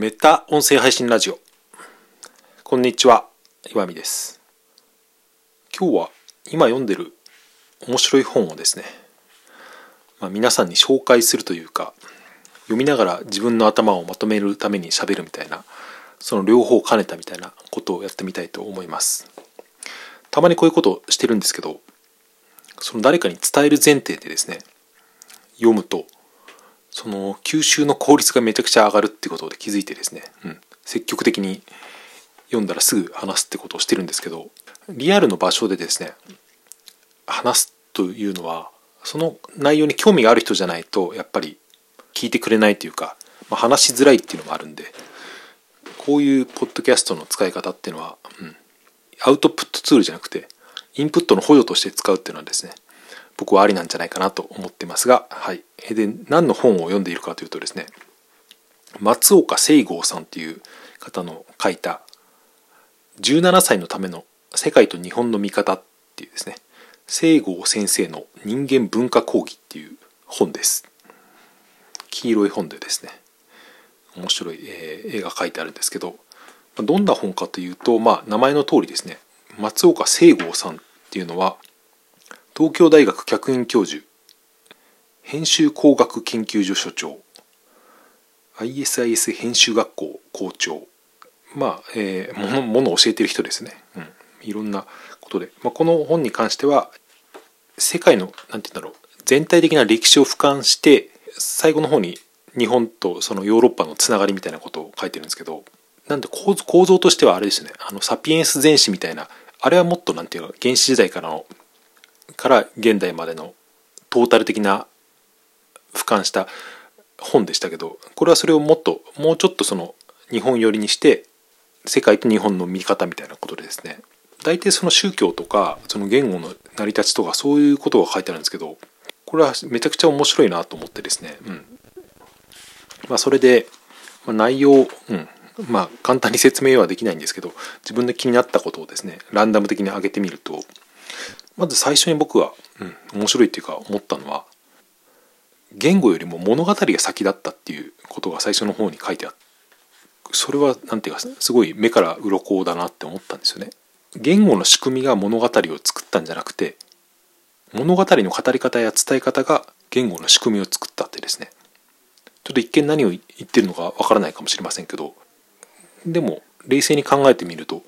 メタ音声配信ラジオ。こんにちは岩見です。今日は今読んでる面白い本をですね、まあ、皆さんに紹介するというか読みながら自分の頭をまとめるために喋るみたいなその両方を兼ねたみたいなことをやってみたいと思います。たまにこういうことをしてるんですけどその誰かに伝える前提でですね読むとその吸収の効率がめちゃくちゃ上がるってことで気づいてですね、うん、積極的に読んだらすぐ話すってことをしてるんですけどリアルの場所でですね話すというのはその内容に興味がある人じゃないとやっぱり聞いてくれないというか、まあ、話しづらいっていうのもあるんでこういうポッドキャストの使い方っていうのは、うん、アウトプットツールじゃなくてインプットの補助として使うっていうのはですね僕はありなんじゃないかなと思ってますが、はい。で、何の本を読んでいるかというとですね、松岡聖剛さんという方の書いた17歳のための世界と日本の見方っていうですね、聖剛先生の人間文化講義っていう本です。黄色い本でですね、面白い、えー、絵が描いてあるんですけど、どんな本かというと、まあ、名前の通りですね、松岡聖剛さんっていうのは、東京大学客員教授編集工学研究所所長 ISIS 編集学校校長まあ、えー、ものものを教えてる人ですね、うん、いろんなことで、まあ、この本に関しては世界の何て言うんだろう全体的な歴史を俯瞰して最後の方に日本とそのヨーロッパのつながりみたいなことを書いてるんですけどなんで構造としてはあれですね。あのサピエンス全史みたいなあれはもっとなんていうか原始時代からのから現代までのトータル的な俯瞰した本でしたけどこれはそれをもっともうちょっとその日本寄りにして世界と日本の見方みたいなことでですね大体その宗教とかその言語の成り立ちとかそういうことが書いてあるんですけどこれはめちゃくちゃ面白いなと思ってですね、うん。まあ、それで、ま、内容、うん。まあ簡単に説明はできないんですけど自分で気になったことをですねランダム的に上げてみるとまず最初に僕は、うん、面白いっていうか思ったのは言語よりも物語が先だったっていうことが最初の方に書いてあってそれは何て言うかすごい目から鱗だなって思ったんですよね。言語の仕組みが物語を作ったんじゃなくて物語の語り方や伝え方が言語の仕組みを作ったってですねちょっと一見何を言ってるのかわからないかもしれませんけどでも冷静に考えてみると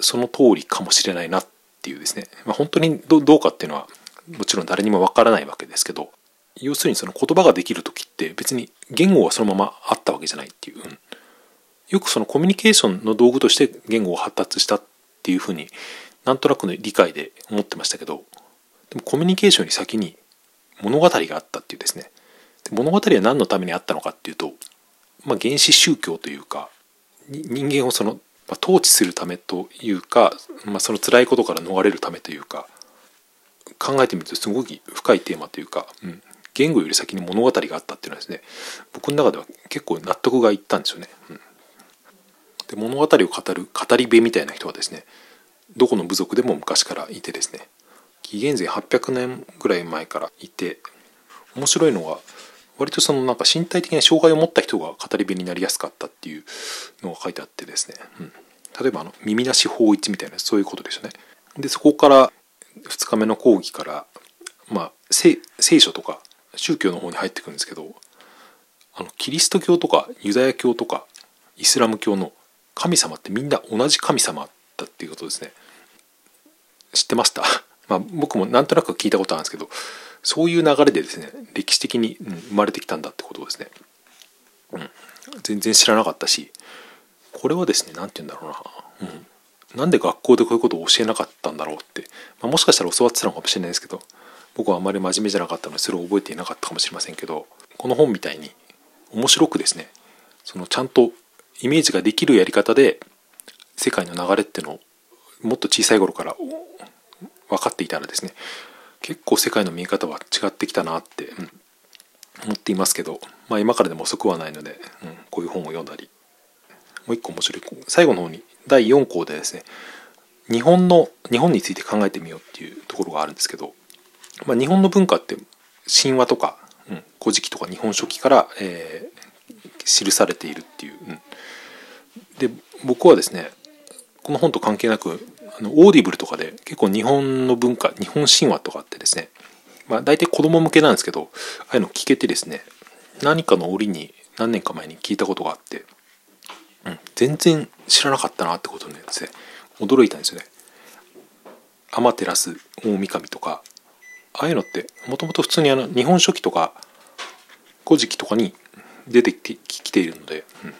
その通りかもしれないなっっていうですね、まあ、本当にどうかっていうのはもちろん誰にもわからないわけですけど要するにその言葉ができる時って別に言語はそのままあったわけじゃないっていう、うん、よくそのコミュニケーションの道具として言語が発達したっていうふうになんとなくの理解で思ってましたけどでもコミュニケーションに先に物語があったっていうですね。物語は何のためにあったのかっていうと、まあ、原始宗教というか人間をそのまあ、統治するためというか、まあ、その辛いことから逃れるためというか考えてみるとすごい深いテーマというか、うん、言語より先に物語があったっていうのはですね僕の中では結構納得がいったんですよね。うん、で物語を語る語り部みたいな人はですねどこの部族でも昔からいてですね紀元前800年ぐらい前からいて面白いのが割とそのなんか身体的な障害を持った人が語り部になりやすかったっていうのが書いてあってですね、うん、例えばあの耳なし法一みたいなそういうことですよね。でそこから2日目の講義からまあ聖書とか宗教の方に入ってくるんですけどあのキリスト教とかユダヤ教とかイスラム教の神様ってみんな同じ神様だっていうことですね。知ってました？まあ僕もなんとなく聞いたことあるんですけどそういう流れでですね歴史的に、生まれてきたんだってことですね、うん、全然知らなかったしこれはですね何て言うんだろうな、うん、なんで学校でこういうことを教えなかったんだろうって、まあ、もしかしたら教わってたのかもしれないですけど僕はあまり真面目じゃなかったのでそれを覚えていなかったかもしれませんけどこの本みたいに面白くですねそのちゃんとイメージができるやり方で世界の流れっていうのをもっと小さい頃から分かっていたらですね結構世界の見え方は違ってきたなって、うん、思っていますけど、まあ、今からでも遅くはないので、うん、こういう本を読んだり。もう一個面白い最後の方に第4項でですね日本の日本について考えてみようっていうところがあるんですけど、まあ、日本の文化って神話とか、うん、古事記とか日本書紀から、えー、記されているっていう、うん、で僕はですねこの本と関係なくあの Audible とかで結構日本の文化日本神話とかってですねまあ大体子供向けなんですけどああいうの聞けてですね何かの折に何年か前に聞いたことがあって、うん、全然知らなかったなってことにですね驚いたんですよね。天照大神とかああいうのってもともと普通にあの日本書紀とか古事記とかに出てきているので、うん、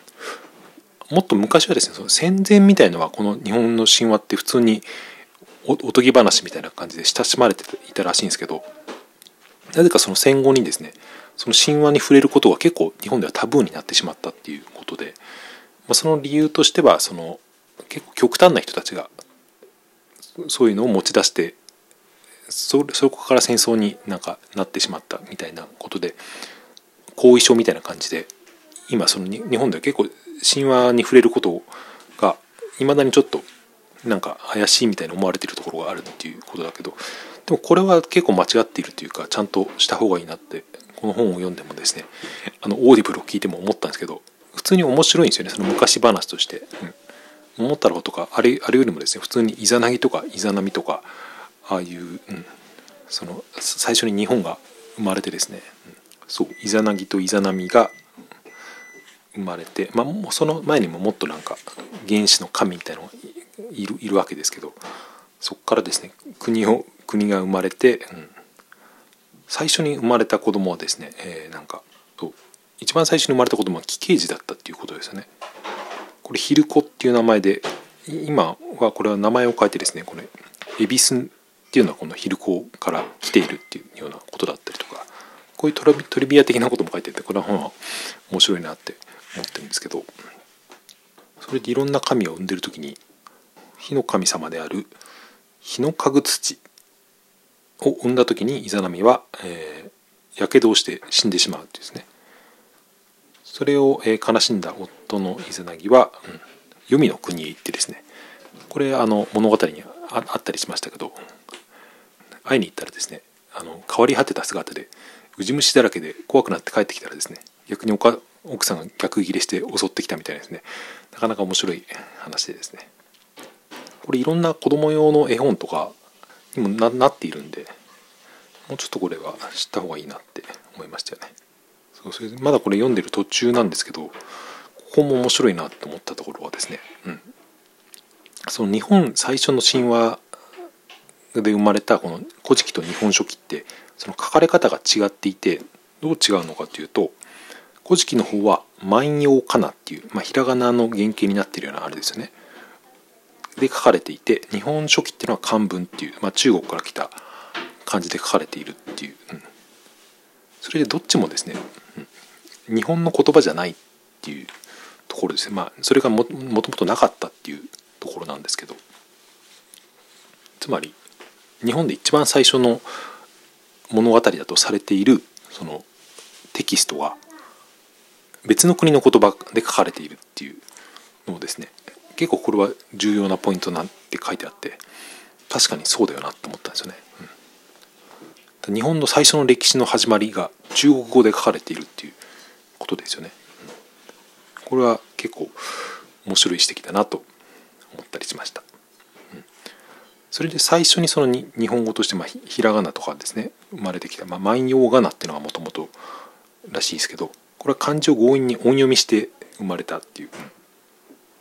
もっと昔はですねその戦前みたいのはこの日本の神話って普通におとぎ話みたいな感じで親しまれていたらしいんですけどなぜかその戦後にですねその神話に触れることが結構日本ではタブーになってしまったっていうことで、まあ、その理由としてはその結構極端な人たちがそういうのを持ち出してそそこから戦争になんかなってしまったみたいなことで後遺症みたいな感じで今その日本では結構神話に触れることがいまだにちょっとなんか怪しいみたいに思われてるところがあるっていうことだけどでもこれは結構間違っているというかちゃんとした方がいいなってこの本を読んでもですねあの Audible を聞いても思ったんですけど普通に面白いんですよねその昔話として。うん。桃太郎とかあれあれよりもですね普通にイザナギとかイザナミとかああいう、うん、その最初に日本が生まれてですね、うん、そうイザナギとイザナミが生まれて、まあ、その前にももっとなんか原始の神みたいなのがいるいるわけですけどそこからですね国を国が生まれて、うん、最初に生まれた子供はですね、えー、なんか一番最初に生まれた子供は奇形児だったっていうことですよね。これヒルコっていう名前で今はこれは名前を変えてですねこれ恵比寿っていうのはこのヒルコから来ているっていうようなことだったりとかこういうトリビア的なことも書いててこれは本は面白いなってんですけどそれでいろんな神を生んでる時に火の神様である日の家具土を生んだ時にイザナミは、やけどをして死んでしまうっていうですね。それを、えー、悲しんだ夫の伊豆凪は、うん、黄泉の国へ行ってですね。これあの物語にあったりしましたけど会いに行ったらですねあの変わり果てた姿でウジ虫だらけで怖くなって帰ってきたらですね逆におか奥さんが逆ギレして襲ってきたみたいですね。なかなか面白い話でですね。これいろんな子供用の絵本とかにもななっているんでもうちょっとこれは知った方がいいなって思いましたよね。そうそれでまだこれ読んでる途中なんですけどここも面白いなと思ったところはですね、うん、その日本最初の神話で生まれたこの「古事記」と「日本書紀」ってその書かれ方が違っていてどう違うのかというと「古事記」の方は「万葉かな」っていう、まあ、ひらがなの原型になってるようなあれですよね。で書かれていて「日本書紀」っていうのは漢文っていう、まあ、中国から来た漢字で書かれているっていう、うん、それでどっちもですね、うん、日本の言葉じゃないっていうところですね。まあそれがもともとなかったっていうところなんですけど。つまり日本で一番最初の物語だとされているそのテキストは別の国の言葉で書かれているっていうのをですね結構これは重要なポイントなんて書いてあって確かにそうだよなと思ったんですよね。うん、日本の最初の歴史の始まりが中国語で書かれているっていうことですよね。うん、これは結構面白い指摘だなと思ったりしました。うん、それで最初にそのに日本語として、まあ、ひらがなとかですね生まれてきた、まあ、万葉仮名っていうのはもともとらしいですけどこれは漢字を強引に音読みして生まれたっていう。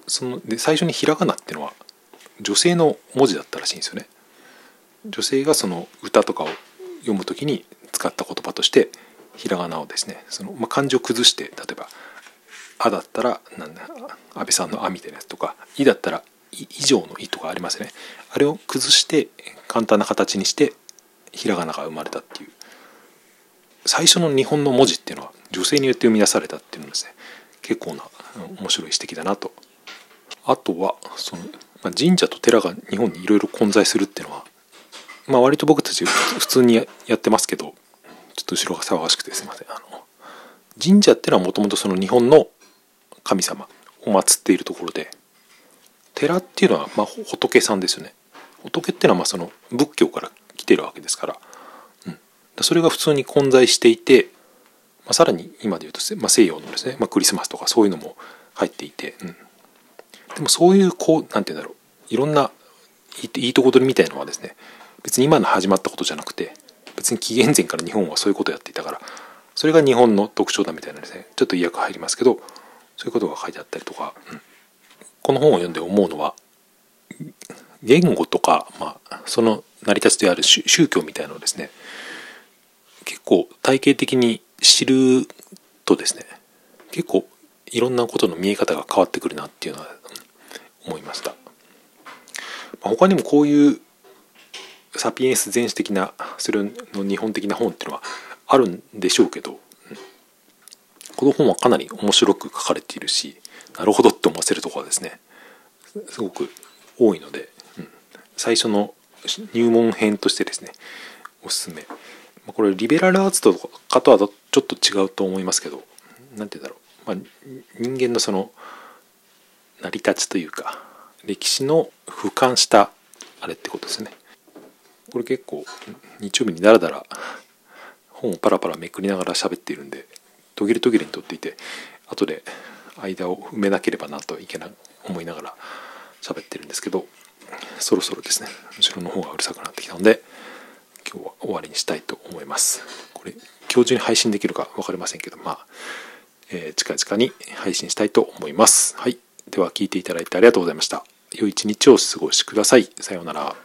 そので最初にひらがなっていうのは女性の文字だったらしいんですよね。女性がその歌とかを読む時に使った言葉としてひらがなをですねその、まあ、漢字を崩して例えば「あ」だったらなんだ安倍さんの「あ」みたいなやつとか「い」だったら「以上の「い」とかありますね。あれを崩して簡単な形にしてひらがなが生まれたっていう。最初の日本の文字っていうのは女性によって生み出されたっていうのですね結構な面白い指摘だなと。あとはその、まあ、神社と寺が日本にいろいろ混在するっていうのは、まあ、割と僕たち普通にやってますけどちょっと後ろが騒がしくてすいません。あの神社っていうのはもともとその日本の神様を祀っているところで寺っていうのはまあ仏さんですよね。仏っていうのはまあその仏教から来てるわけですから、うん、それが普通に混在していてまあ、さらに今で言うと、まあ、西洋のですね、まあ、クリスマスとかそういうのも入っていて、うん、でもそういうこう何て言うんだろう。いろんないいとこ取りみたいのはですね別に今の始まったことじゃなくて別に紀元前から日本はそういうことをやっていたからそれが日本の特徴だみたいなですねちょっと意訳入りますけどそういうことが書いてあったりとか、うん、この本を読んで思うのは言語とか、まあ、その成り立ちである宗教みたいなのをですね結構体系的に知るとですね結構いろんなことの見え方が変わってくるなっていうのは思いました。他にもこういうサピエンス全史的なそれの日本的な本っていうのはあるんでしょうけどこの本はかなり面白く書かれているしなるほどって思わせるところはですねすごく多いので、うん、最初の入門編としてですねおすすめこれリベラルアーツとかとはちょっと違うと思いますけど何て言うんだろう、まあ、人間のその成り立ちというか歴史の俯瞰したあれってことですね。これ結構日曜日にダラダラ本をパラパラめくりながら喋っているんで途切れ途切れにとっていて後で間を埋めなければなといけない思いながら喋ってるんですけどそろそろですね後ろの方がうるさくなってきたので今日は終わりにしたいと思います。これ今日中に配信できるか分かりませんけどまあ、えー、近々に配信したいと思います。はい。では聞いていただいてありがとうございました。良い一日をお過ごしください。さようなら。